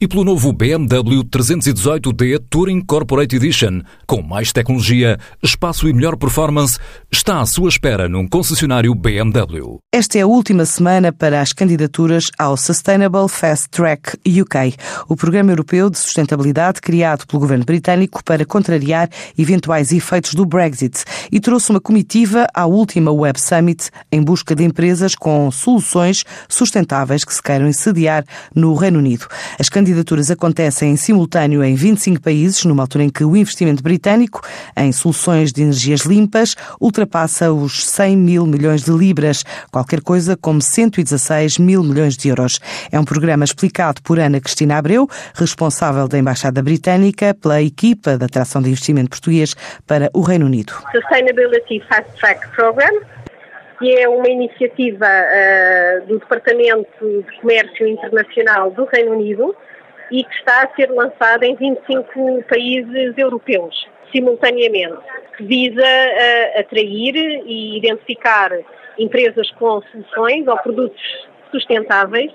e pelo novo BMW 318D Touring Corporate Edition, com mais tecnologia, espaço e melhor performance, está à sua espera num concessionário BMW. Esta é a última semana para as candidaturas ao Sustainable Fast Track UK, o programa europeu de sustentabilidade criado pelo governo britânico para contrariar eventuais efeitos do Brexit e trouxe uma comitiva à última Web Summit em busca de empresas com soluções sustentáveis que se queiram sediar no Reino Unido. As candidaturas acontecem em simultâneo em 25 países, numa altura em que o investimento britânico em soluções de energias limpas ultrapassa os 100 mil milhões de libras, qualquer coisa como 116 mil milhões de euros. É um programa explicado por Ana Cristina Abreu, responsável da Embaixada Britânica, pela equipa da atração de investimento português para o Reino Unido. Sustainability Fast Track Program que é uma iniciativa uh, do Departamento de Comércio Internacional do Reino Unido, e que está a ser lançada em 25 países europeus, simultaneamente, que visa uh, atrair e identificar empresas com soluções ou produtos sustentáveis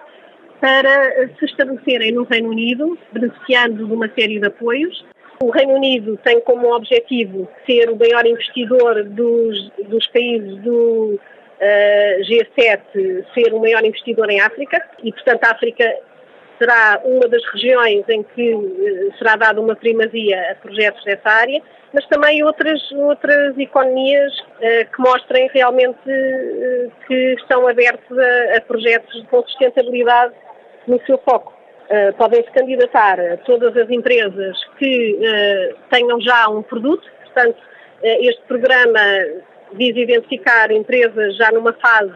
para se estabelecerem no Reino Unido, beneficiando de uma série de apoios. O Reino Unido tem como objetivo ser o maior investidor dos, dos países do uh, G7, ser o maior investidor em África, e, portanto, a África será uma das regiões em que eh, será dada uma primazia a projetos dessa área, mas também outras, outras economias uh, que mostrem realmente uh, que estão abertos a, a, projetos com sustentabilidade no seu foco. Podem-se candidatar todas as empresas que tenham já um produto, portanto, este programa visa identificar empresas já numa fase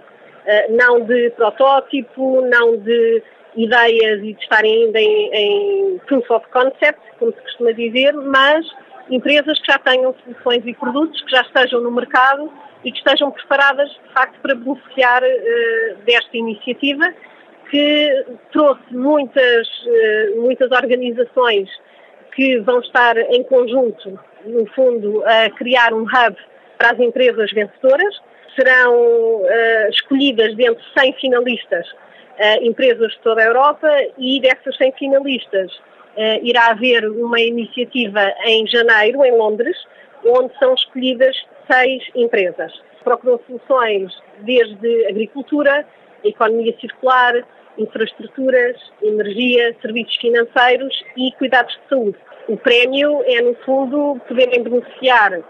não de protótipo, não de ideias e de estarem ainda em, em proof of concept, como se costuma dizer, mas empresas que já tenham soluções e produtos, que já estejam no mercado e que estejam preparadas, de facto, para beneficiar uh, desta iniciativa, que trouxe muitas, uh, muitas organizações que vão estar em conjunto, no fundo, a criar um hub para as empresas vencedoras. Serão uh, escolhidas dentre 100 finalistas uh, empresas de toda a Europa e dessas 100 finalistas uh, irá haver uma iniciativa em janeiro, em Londres, onde são escolhidas seis empresas. Procuram soluções desde agricultura, economia circular, infraestruturas, energia, serviços financeiros e cuidados de saúde. O prémio é, no fundo, poderem beneficiar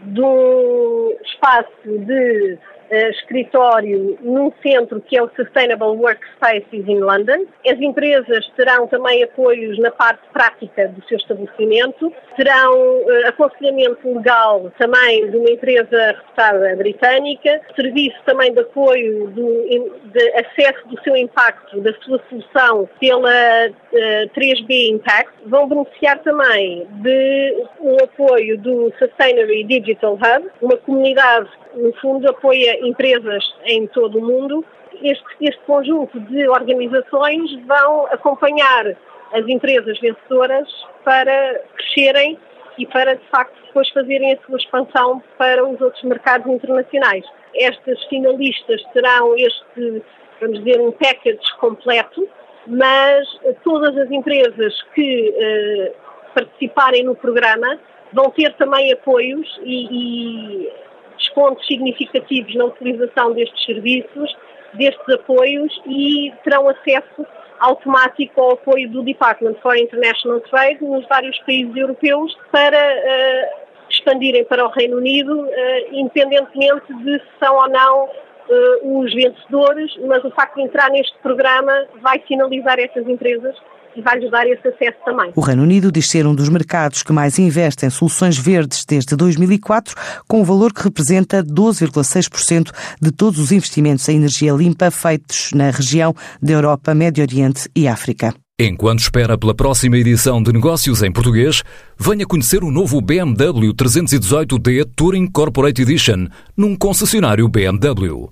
de um espaço de uh, escritório num centro que é o Sustainable Workspaces in London. As empresas terão também apoios na parte prática do seu estabelecimento, terão uh, aconselhamento legal também de uma empresa reputada britânica, serviço também de apoio do, de acesso seu impacto, da sua solução pela uh, eh, 3B Impact. Vão beneficiar também de um apoio do Sustainable Digital Hub, uma comunidade no fundo, apoia empresas em todo o mundo. Este, este conjunto de organizações vão acompanhar as empresas vencedoras para crescerem e para, de facto, depois fazerem a sua expansão para os outros mercados internacionais. Estas finalistas terão este, vamos dizer, um package completo, mas todas as empresas que eh, participarem no programa vão ter também apoios e, e descontos significativos na utilização destes serviços, destes apoios e terão acesso automático ao apoio do Department for International Trade nos vários países europeus para uh, expandirem para o Reino Unido, uh, independentemente de se são ou não uh, os vencedores, mas o facto de entrar neste programa vai sinalizar essas empresas e vai-lhes dar esse acesso também. O Reino Unido diz ser um dos mercados que mais investe em soluções verdes desde 2004, com um valor que representa 12,6% de todos os investimentos em energia limpa feitos na região da Europa, Médio Oriente e África. Enquanto espera pela próxima edição de Negócios em Português, venha conhecer o novo BMW 318D Touring Corporate Edition num concessionário BMW.